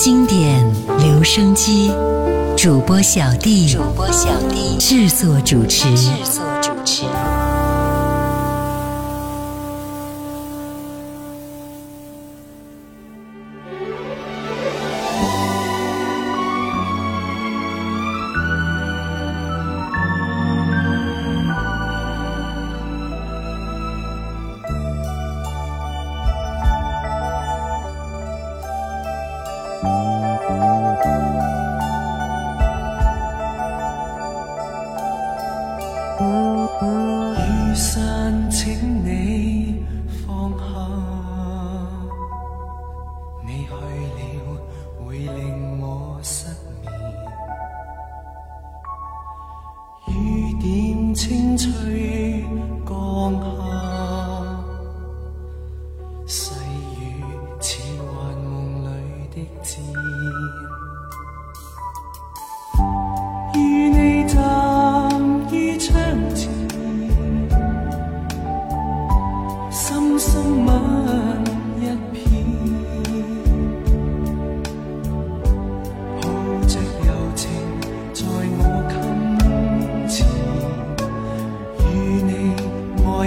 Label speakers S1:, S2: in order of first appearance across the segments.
S1: 经典留声机，主播小弟，主播小弟制作主持，制作主持。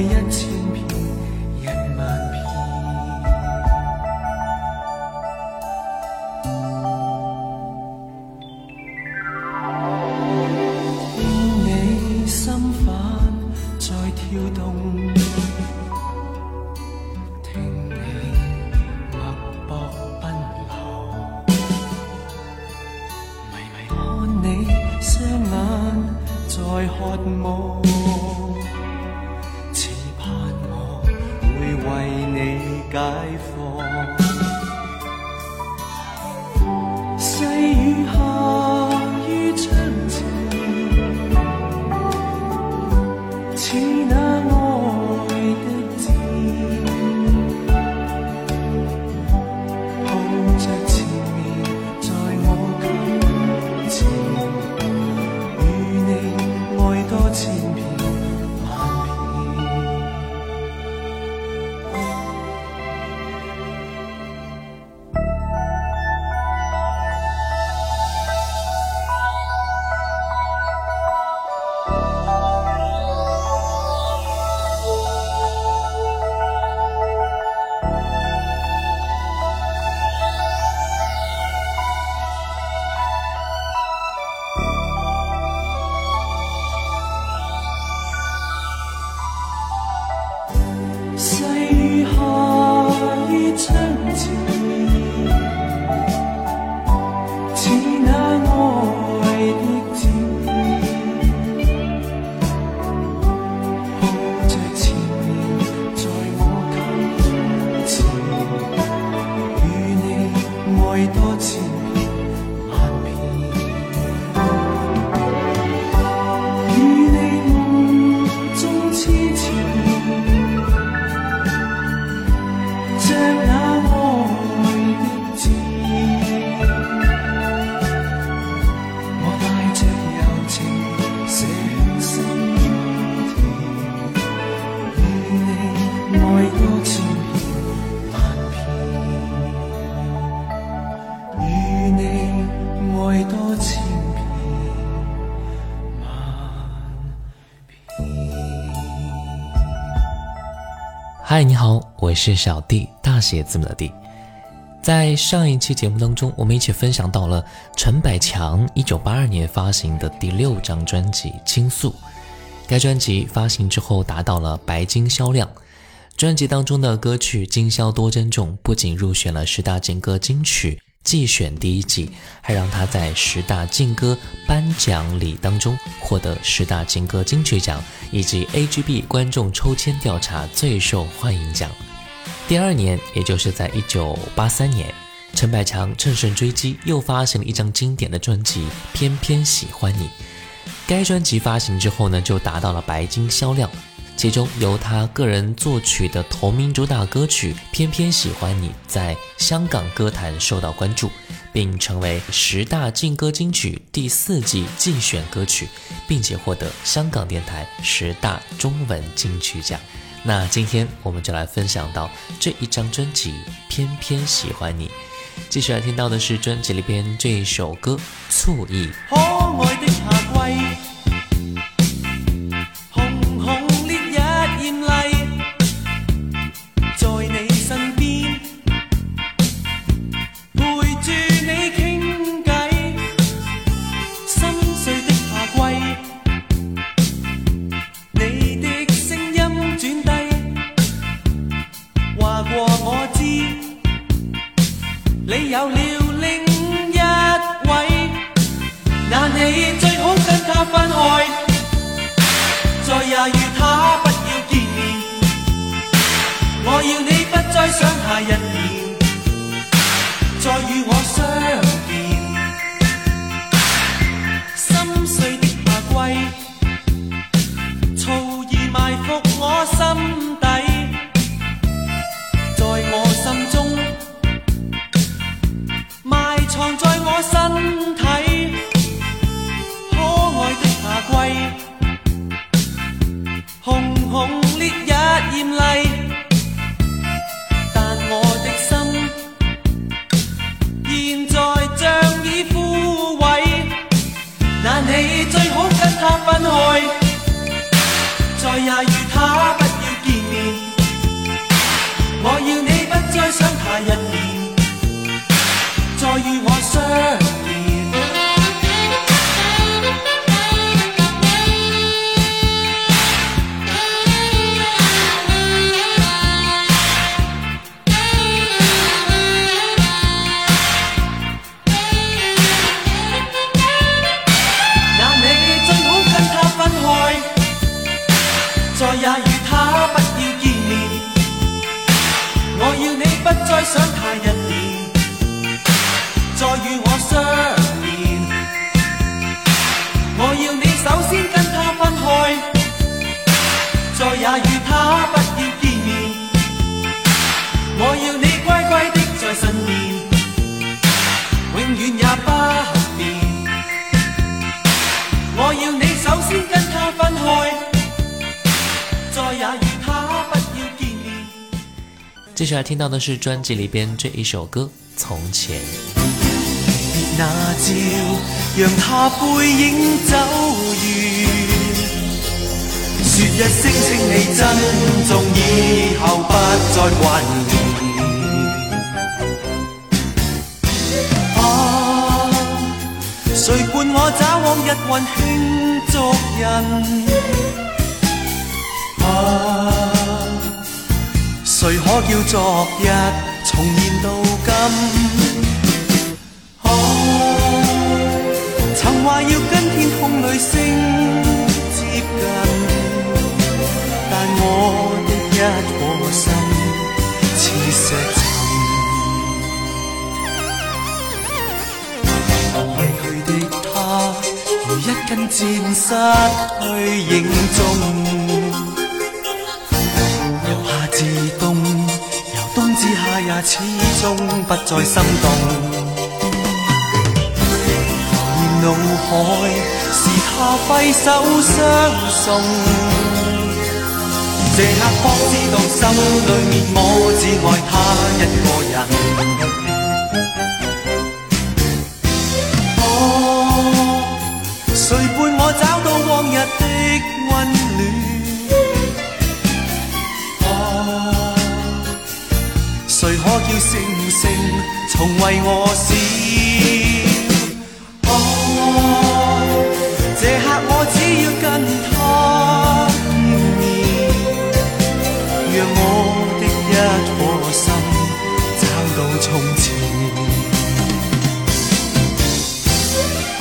S2: 一
S3: 次。是小弟，大写字母的弟。在上一期节目当中，我们一起分享到了陈百强1982年发行的第六张专辑《倾诉》。该专辑发行之后达到了白金销量，专辑当中的歌曲今宵多珍重不仅入选了十大劲歌金曲季选第一季，还让他在十大劲歌颁奖礼当中获得十大劲歌金曲奖以及 AGB 观众抽签调查最受欢迎奖。第二年，也就是在一九八三年，
S4: 陈百强乘胜追击，又发行了一张经典的专辑《偏偏喜欢你》。该专辑发行之后呢，就达到了白金销量。其中由他个人作曲的同名主打歌曲《偏偏喜欢你》在香港歌坛受到关注，并成为十大劲歌金曲第四季竞选歌曲，并且获得香港电台十大中文金曲奖。那今天我们就来分享到这一张专辑《偏偏喜欢你》，继续来听到的是专辑里边这一首歌《醋意》。
S3: 可爱的夏季。空。也与他不要见面我要你乖乖的在身边永远也不变我要你首先跟他分开再也与他不要见面
S4: 接下来听到的是专辑里边这一首歌从前。
S3: 那就让他背影走远。说一声请你珍重，以后不再挂念。啊，谁伴我找往日温馨足印？啊。谁可叫昨日重现到今？如一根箭，失去影踪。也始终不再心动。浮现脑海是他挥手相送，这刻方知道心里面我只爱他一个人。谁可叫星星从为我闪？哦，这刻我只要跟他见面，让我的一颗心找到从前。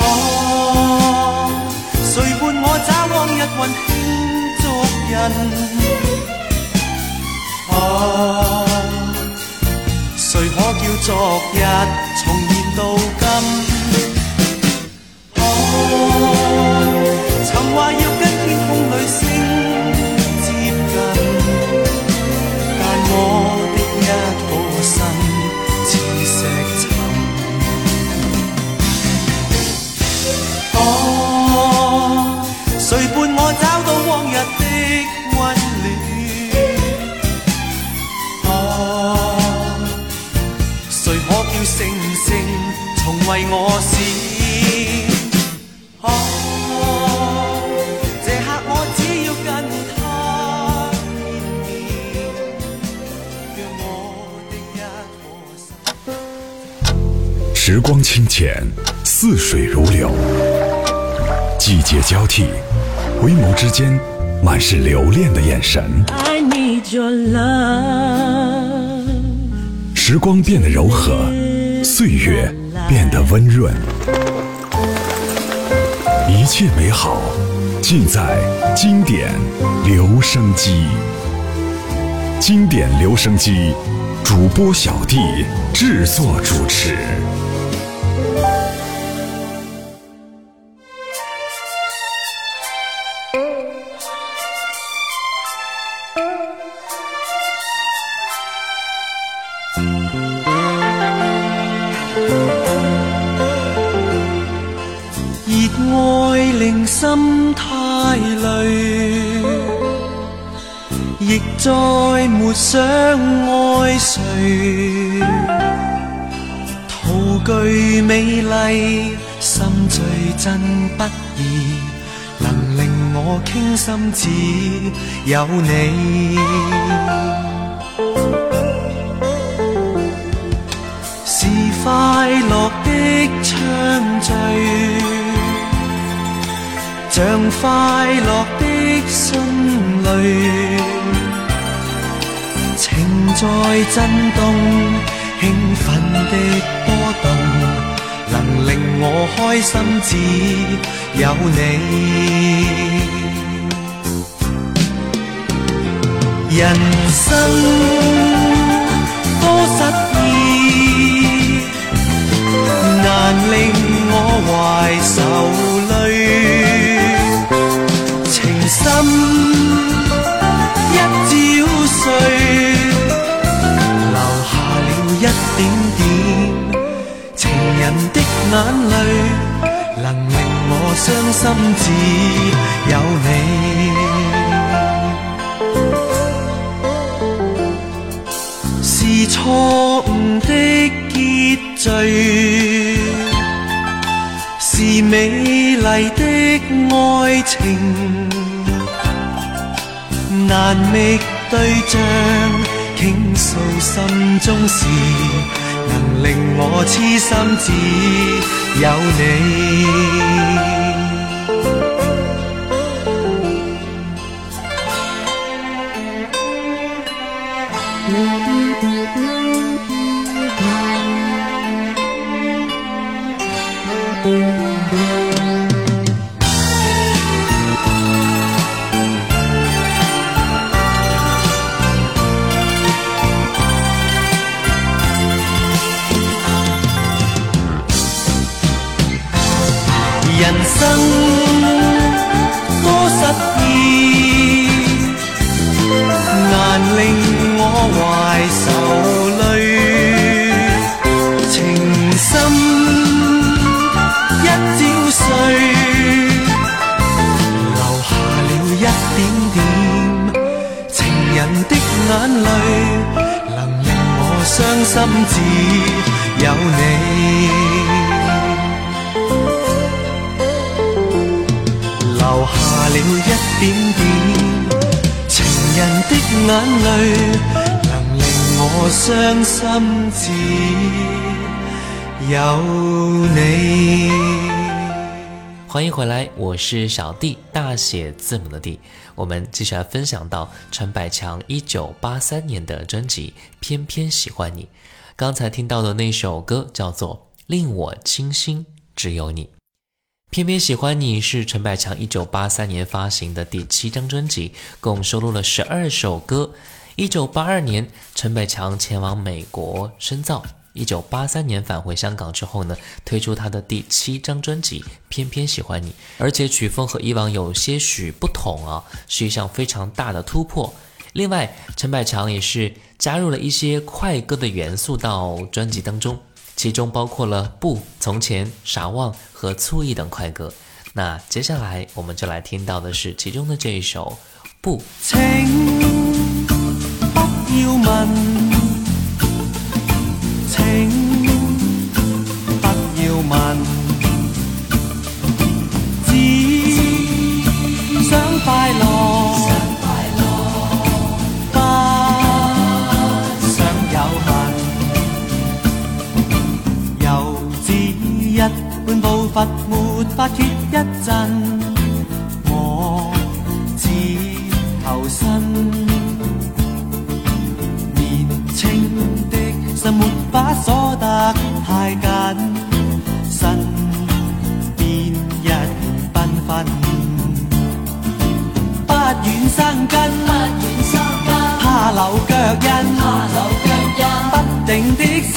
S3: 哦，谁伴我找往日温馨足印？哦。谁谁可叫昨日重现到今？话要跟我。
S5: 时光清浅，似水如流；季节交替，回眸之间满是留恋的眼神。时光变得柔和，岁月变得温润，一切美好尽在经典留声机。经典留声机主播小弟制作主持。
S3: 心太累，亦再没想爱谁，陶具美丽，心醉真不易，能令我倾心只有你。是快乐的畅醉，像快乐的心里。在震动，兴奋的波动，能令我开心只有你。人生多失意，难令我怀愁泪，心一朝睡。一点点情人的眼泪，能令我伤心只有你。是错误的结局，是美丽的爱情，难觅对象。倾诉心中事，能令我痴心只有你。伤心只有你。留下了一点点情人的眼泪，能令我伤心只有你。
S4: 欢迎回来，我是小弟，大写字母的弟。我们继续来分享到陈百强一九八三年的专辑《偏偏喜欢你》。刚才听到的那首歌叫做《令我倾心只有你》。偏偏喜欢你是陈百强一九八三年发行的第七张专辑，共收录了十二首歌。一九八二年，陈百强前往美国深造。一九八三年返回香港之后呢，推出他的第七张专辑《偏偏喜欢你》，而且曲风和以往有些许不同啊，是一项非常大的突破。另外，陈百强也是加入了一些快歌的元素到专辑当中，其中包括了《不从前》《傻望》和《醋意》等快歌。那接下来我们就来听到的是其中的这一首《不》。
S3: 不要问，要问，只想快乐，不想有恨。由自一般步伐，没法缺一阵，我只求生。心没法锁得太紧，脚印，不定的心，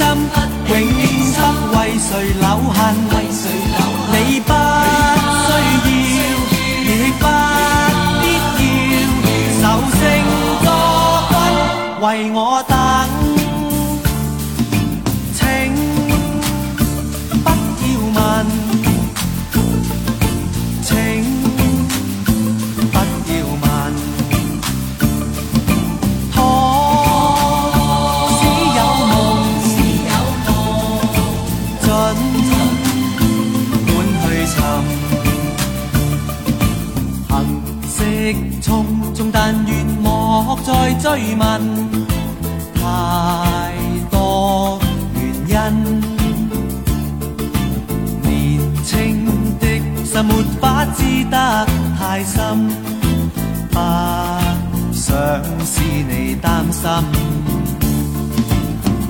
S3: 永不为谁留痕。心没法知得太深，不想使你担心。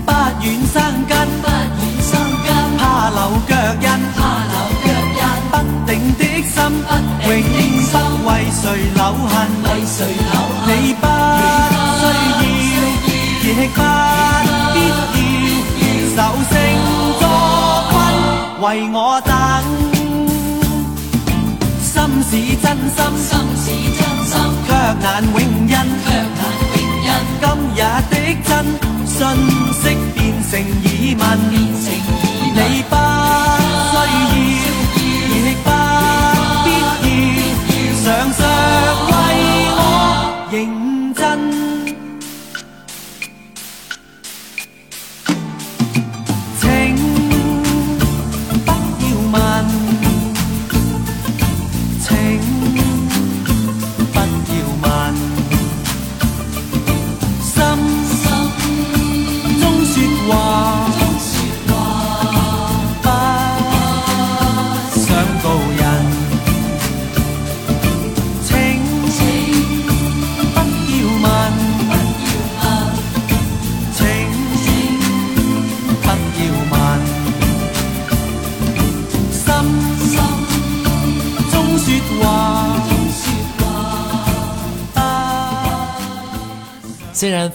S3: 不愿生根，怕留脚印，不定的心，不永不为谁留痕。你不需要。亦不必要，守成作君，为我等。心是真心，却难永印。今日的真信息变成疑问，你不需要，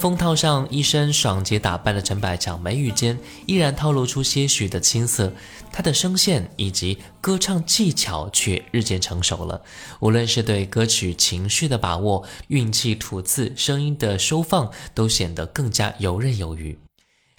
S4: 风套上一身爽洁打扮的陈百强，眉宇间依然透露出些许的青涩，他的声线以及歌唱技巧却日渐成熟了。无论是对歌曲情绪的把握、运气吐字、声音的收放，都显得更加游刃有余。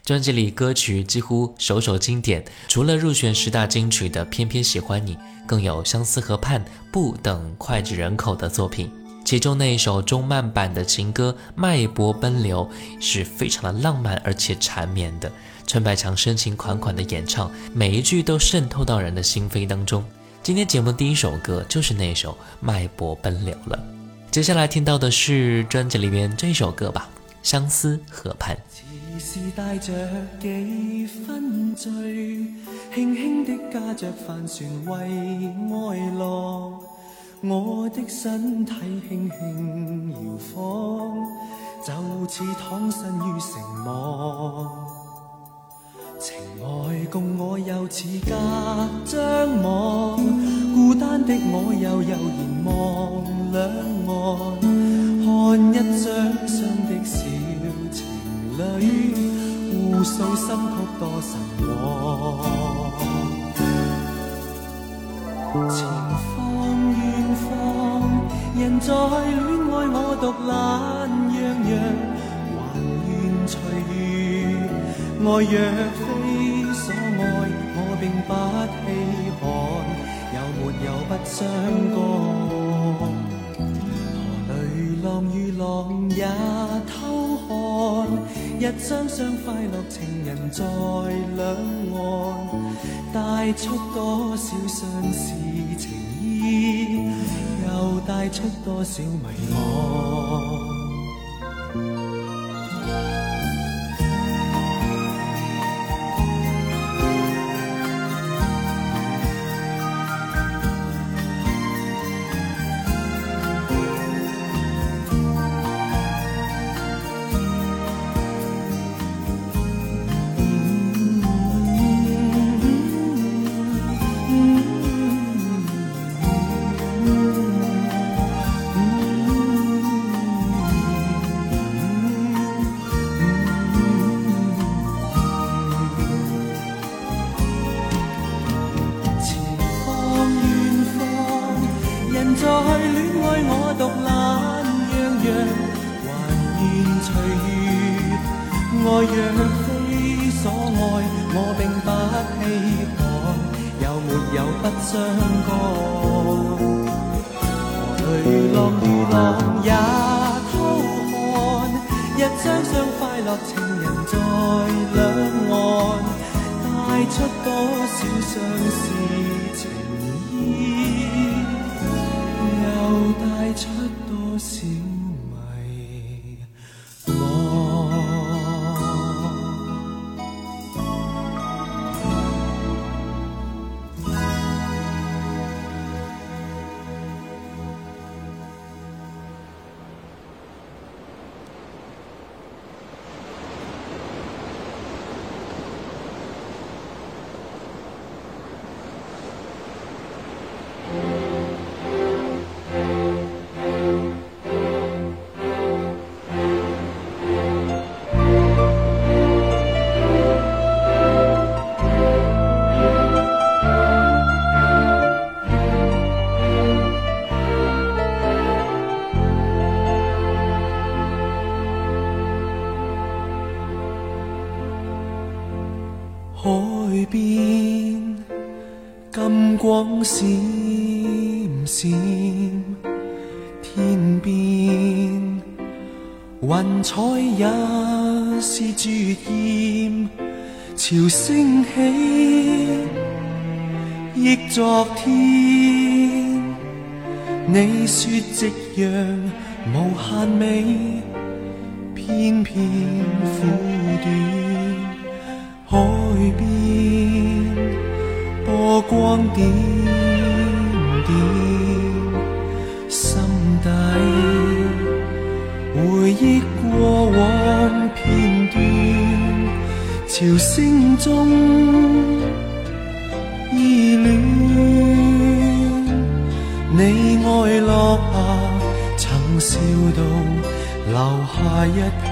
S4: 专辑里歌曲几乎首首经典，除了入选十大金曲的《偏偏喜欢你》，更有《相思河畔》《不》等脍炙人口的作品。其中那一首中慢版的情歌《脉搏奔流》是非常的浪漫而且缠绵的，陈百强深情款款的演唱，每一句都渗透到人的心扉当中。今天节目第一首歌就是那首《脉搏奔流》了。接下来听到的是专辑里面这首歌吧，《相思河畔》。
S3: 是带着几分醉，轻轻的驾着帆船为爱落。我的身体轻轻摇晃，就似躺身于城网。情爱共我又似隔张网，孤单的我又悠然望两岸，看一张张的小情侣，互诉心曲多神往。人在恋爱我独懒洋洋，还愿随遇。爱若非所爱，我并不稀罕，有没有不相干？浪与浪也偷看，一双双快乐情人在两岸，带出多少相思情意，带出多少迷惘。海边金光闪闪，天边云彩也是绝艳，潮升起忆昨天。你说夕阳无限美，偏偏苦短，海边。波光点点，心底回忆过往片段，潮声中依恋。你爱落霞，曾笑到留下一片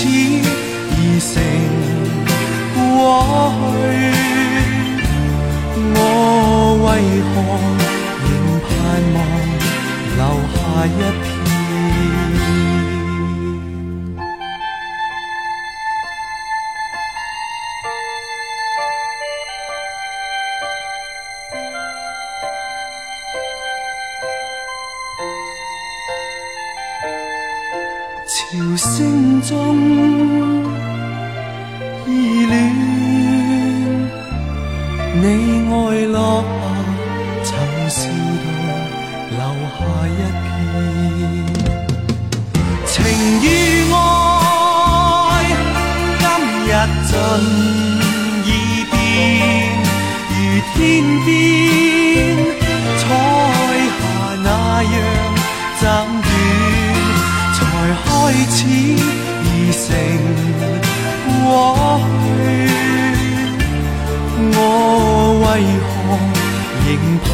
S3: 此已成过去。我为何仍盼望留下一留下一片情与爱今日尽已变如天边彩霞那样暂远才开始已成过去我为何仍盼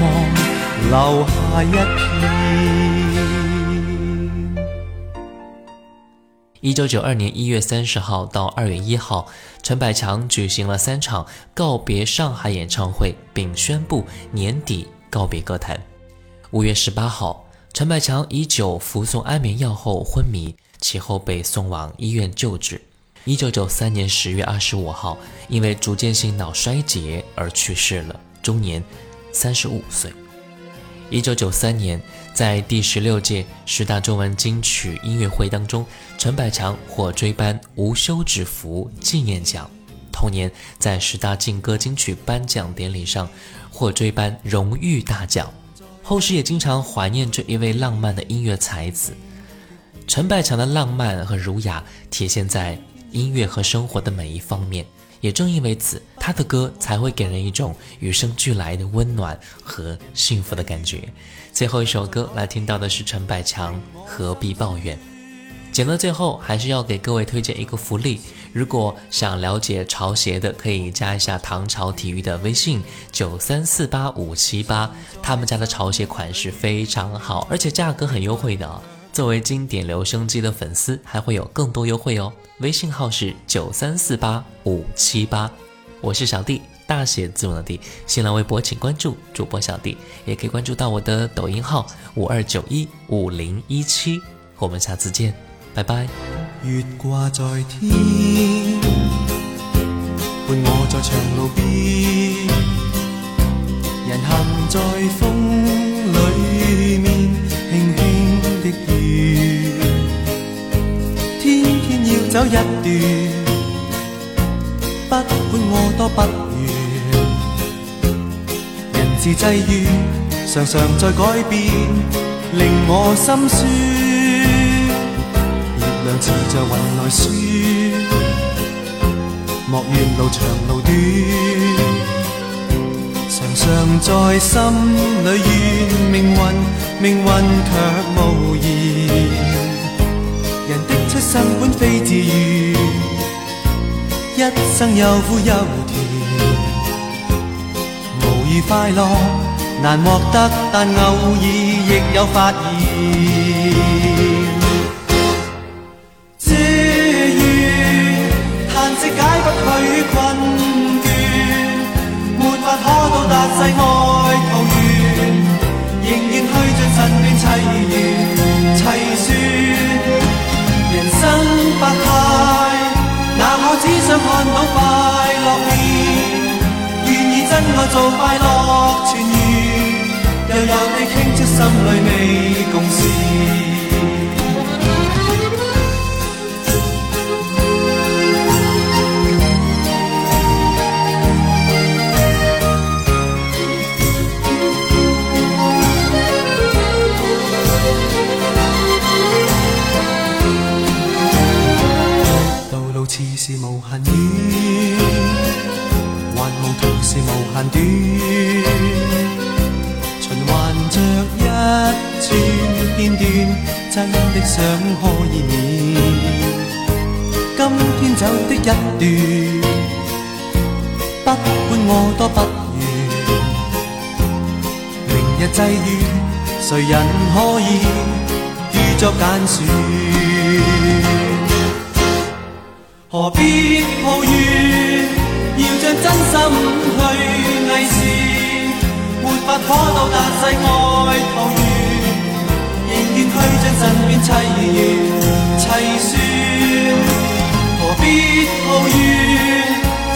S3: 望留下一片？一
S4: 九九二年一月三十号到二月一号，陈百强举行了三场告别上海演唱会，并宣布年底告别歌坛。五月十八号，陈百强以酒服送安眠药后昏迷，其后被送往医院救治。一九九三年十月二十五号，因为逐渐性脑衰竭而去世了，终年三十五岁。一九九三年，在第十六届十大中文金曲音乐会当中，陈百强获追颁无休止符纪念奖。同年，在十大劲歌金曲颁奖典礼上，获追颁荣誉大奖。后世也经常怀念这一位浪漫的音乐才子。陈百强的浪漫和儒雅，体现在音乐和生活的每一方面。也正因为此，他的歌才会给人一种与生俱来的温暖和幸福的感觉。最后一首歌来听到的是陈百强《何必抱怨》。节目最后还是要给各位推荐一个福利，如果想了解潮鞋的，可以加一下唐朝体育的微信九三四八五七八，他们家的潮鞋款式非常好，而且价格很优惠的。作为经典留声机的粉丝，还会有更多优惠哦。微信号是九三四八五七八，我是小弟，大写字母的弟。新浪微博请关注主播小弟，也可以关注到我的抖音号五二九一五零一七。我们下次见，拜拜。
S3: 月挂在天，伴我在长路边，人行在风里面，的雨，天天要走一段，不管我多不愿，人事际遇常常在改变，令我心酸。月亮似在云来雪，莫怨路长路短，常常在心里怨命运，命运却无言。人的出生本非自愿，一生又苦又甜，无疑快乐难获得，但偶尔亦有发现。法可到达世外桃源，仍然去尽身边凄怨凄酸。人生百态，哪可只想看到快乐面？愿意真爱做快乐泉源，悠悠地倾出心里未共事。还无同是无限短，循环着一串片段，真的想可以免。今天走的一段，不管我多不愿。明日际遇，谁人可以预作拣选？何必抱怨？要将真心去。伪善没法可到达世外桃源，仍愿去尽身边凄怨凄酸。何必抱怨？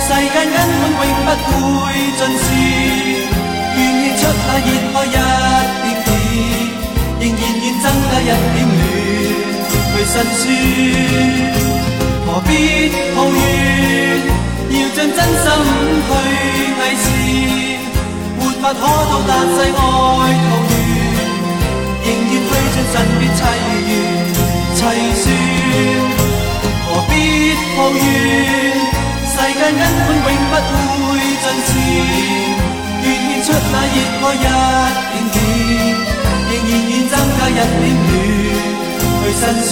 S3: 世间根本永不会尽时，愿意出那热爱一点点，仍然愿增加一点暖去辛酸。何必抱怨？要将真心去伪善，没法可到达世外桃源，仍愿去尽身边凄怨凄酸。何必抱怨？世间根本永不会尽善，愿献出那热爱一点点，仍然愿增加一点暖。去辛酸。